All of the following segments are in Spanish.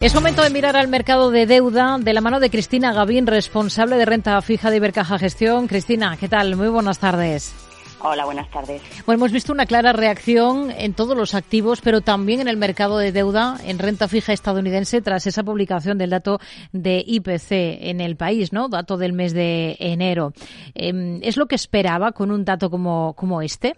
Es momento de mirar al mercado de deuda de la mano de Cristina Gavín, responsable de renta fija de Ibercaja Gestión. Cristina, ¿qué tal? Muy buenas tardes. Hola, buenas tardes. Bueno, hemos visto una clara reacción en todos los activos, pero también en el mercado de deuda en renta fija estadounidense tras esa publicación del dato de IPC en el país, ¿no? Dato del mes de enero. Em, ¿Es lo que esperaba con un dato como, como este?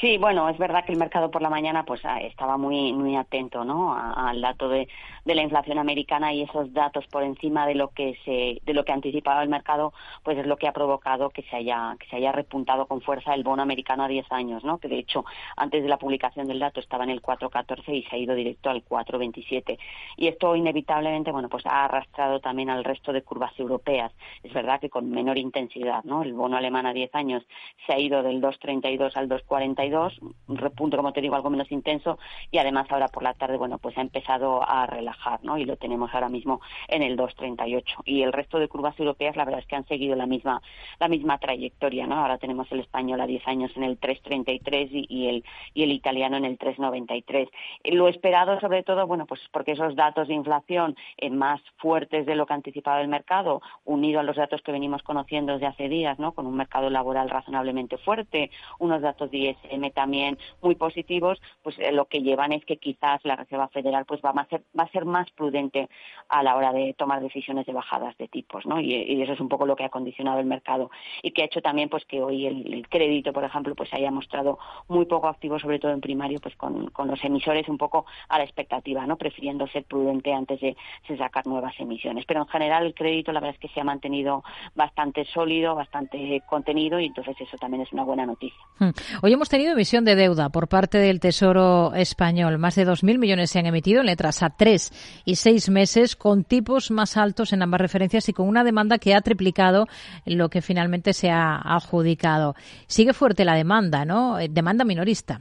Sí, bueno, es verdad que el mercado por la mañana pues ah, estaba muy muy atento, ¿no? Al dato de, de, la inflación americana y esos datos por encima de lo que se de lo que anticipaba el mercado, pues es lo que ha provocado que se haya que se haya repuntado con fuerza el bono americano a 10 años, ¿no? Que de hecho antes de la publicación del dato estaba en el 4.14 y se ha ido directo al 4.27 y esto inevitablemente, bueno, pues ha arrastrado también al resto de curvas europeas. Es verdad que con menor intensidad, ¿no? El bono alemán a 10 años se ha ido del 2.32 al 2.40 un repunto, como te digo, algo menos intenso y además ahora por la tarde, bueno, pues ha empezado a relajar, ¿no? Y lo tenemos ahora mismo en el 2.38. Y el resto de curvas europeas, la verdad es que han seguido la misma, la misma trayectoria, ¿no? Ahora tenemos el español a 10 años en el 3.33 y, y, el, y el italiano en el 3.93. Lo esperado, sobre todo, bueno, pues porque esos datos de inflación eh, más fuertes de lo que anticipaba el mercado, unido a los datos que venimos conociendo desde hace días, ¿no? Con un mercado laboral razonablemente fuerte, unos datos de ISM también muy positivos, pues eh, lo que llevan es que quizás la Reserva Federal pues va a ser va a ser más prudente a la hora de tomar decisiones de bajadas de tipos, ¿no? Y, eso es un poco lo que ha condicionado el mercado y que ha hecho también pues que hoy el, crédito, por ejemplo, pues haya mostrado muy poco activo, sobre todo en primario, pues con, los emisores un poco a la expectativa, ¿no? Prefiriendo ser prudente antes de, sacar nuevas emisiones. Pero en general el crédito la verdad es que se ha mantenido bastante sólido, bastante contenido y entonces eso también es una buena noticia. Hmm. Hoy hemos tenido emisión de deuda por parte del Tesoro español. Más de 2.000 millones se han emitido en letras a tres y seis meses con tipos más altos en ambas referencias y con una demanda que ha triplicado lo que finalmente se ha adjudicado. Sigue fuerte la demanda, ¿no? Eh, demanda minorista.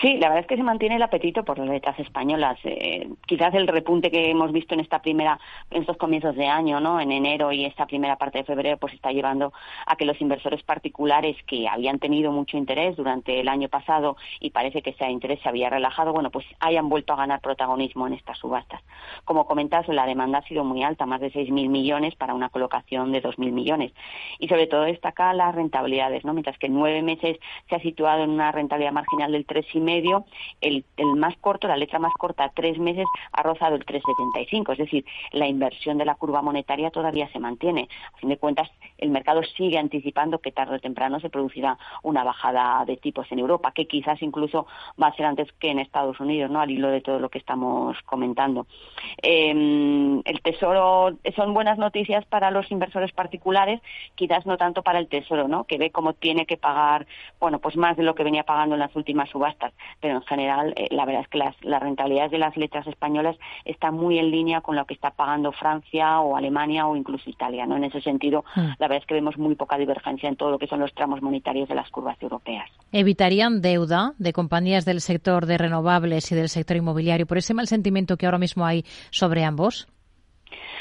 Sí, la verdad es que se mantiene el apetito por las letras españolas. Eh, quizás el repunte que hemos visto en esta primera, en estos comienzos de año, ¿no? En enero y esta primera parte de febrero, pues está llevando a que los inversores particulares que habían tenido mucho interés durante el año pasado y parece que ese interés se había relajado, bueno, pues hayan vuelto a ganar protagonismo en estas subastas. Como comentas, la demanda ha sido muy alta, más de 6.000 millones para una colocación de 2.000 millones. Y sobre todo destaca las rentabilidades, ¿no? Mientras que en nueve meses se ha situado en una rentabilidad marginal del 3 y medio, el, el más corto, la letra más corta, tres meses, ha rozado el 3,75. Es decir, la inversión de la curva monetaria todavía se mantiene. A fin de cuentas, el mercado sigue anticipando que tarde o temprano se producirá una bajada de tipos en Europa, que quizás incluso va a ser antes que en Estados Unidos, ¿no? Al hilo de todo lo que estamos comentando. Eh, el Tesoro son buenas noticias para los inversores particulares, quizás no tanto para el Tesoro, ¿no? Que ve cómo tiene que pagar, bueno, pues más de lo que venía pagando en las últimas subastas pero en general eh, la verdad es que las, rentabilidades de las letras españolas están muy en línea con lo que está pagando Francia o Alemania o incluso Italia. ¿no? En ese sentido, mm. la verdad es que vemos muy poca divergencia en todo lo que son los tramos monetarios de las curvas europeas. ¿Evitarían deuda de compañías del sector de renovables y del sector inmobiliario por ese mal sentimiento que ahora mismo hay sobre ambos?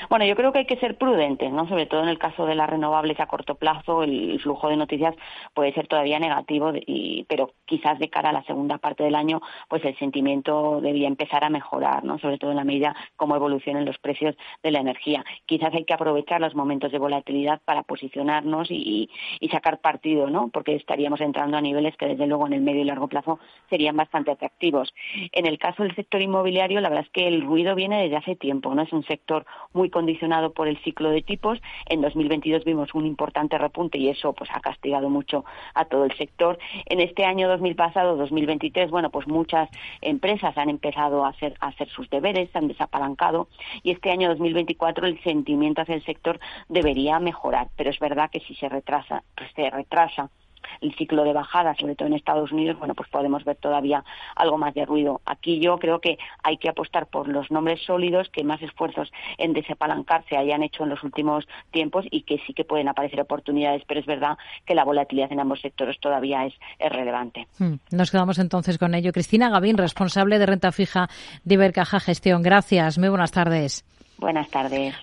Bueno, yo creo que hay que ser prudentes, ¿no? Sobre todo en el caso de las renovables a corto plazo, el flujo de noticias puede ser todavía negativo, y, pero quizás de cara a la segunda parte del año, pues el sentimiento debía empezar a mejorar, ¿no? Sobre todo en la medida como evolucionen los precios de la energía. Quizás hay que aprovechar los momentos de volatilidad para posicionarnos y, y sacar partido, ¿no? Porque estaríamos entrando a niveles que desde luego en el medio y largo plazo serían bastante atractivos. En el caso del sector inmobiliario, la verdad es que el ruido viene desde hace tiempo, ¿no? Es un sector muy condicionado por el ciclo de tipos. En 2022 vimos un importante repunte y eso pues ha castigado mucho a todo el sector. En este año 2000 pasado, 2023, bueno, pues muchas empresas han empezado a hacer, sus deberes, han desapalancado y este año 2024 el sentimiento hacia el sector debería mejorar, pero es verdad que si se retrasa, pues se retrasa el ciclo de bajada, sobre todo en Estados Unidos, bueno, pues podemos ver todavía algo más de ruido. Aquí yo creo que hay que apostar por los nombres sólidos que más esfuerzos en desapalancar se hayan hecho en los últimos tiempos y que sí que pueden aparecer oportunidades, pero es verdad que la volatilidad en ambos sectores todavía es, relevante. Hmm. Nos quedamos entonces con ello. Cristina Gavín, responsable de renta fija de Ibercaja Gestión. Gracias. Muy buenas tardes. Buenas tardes.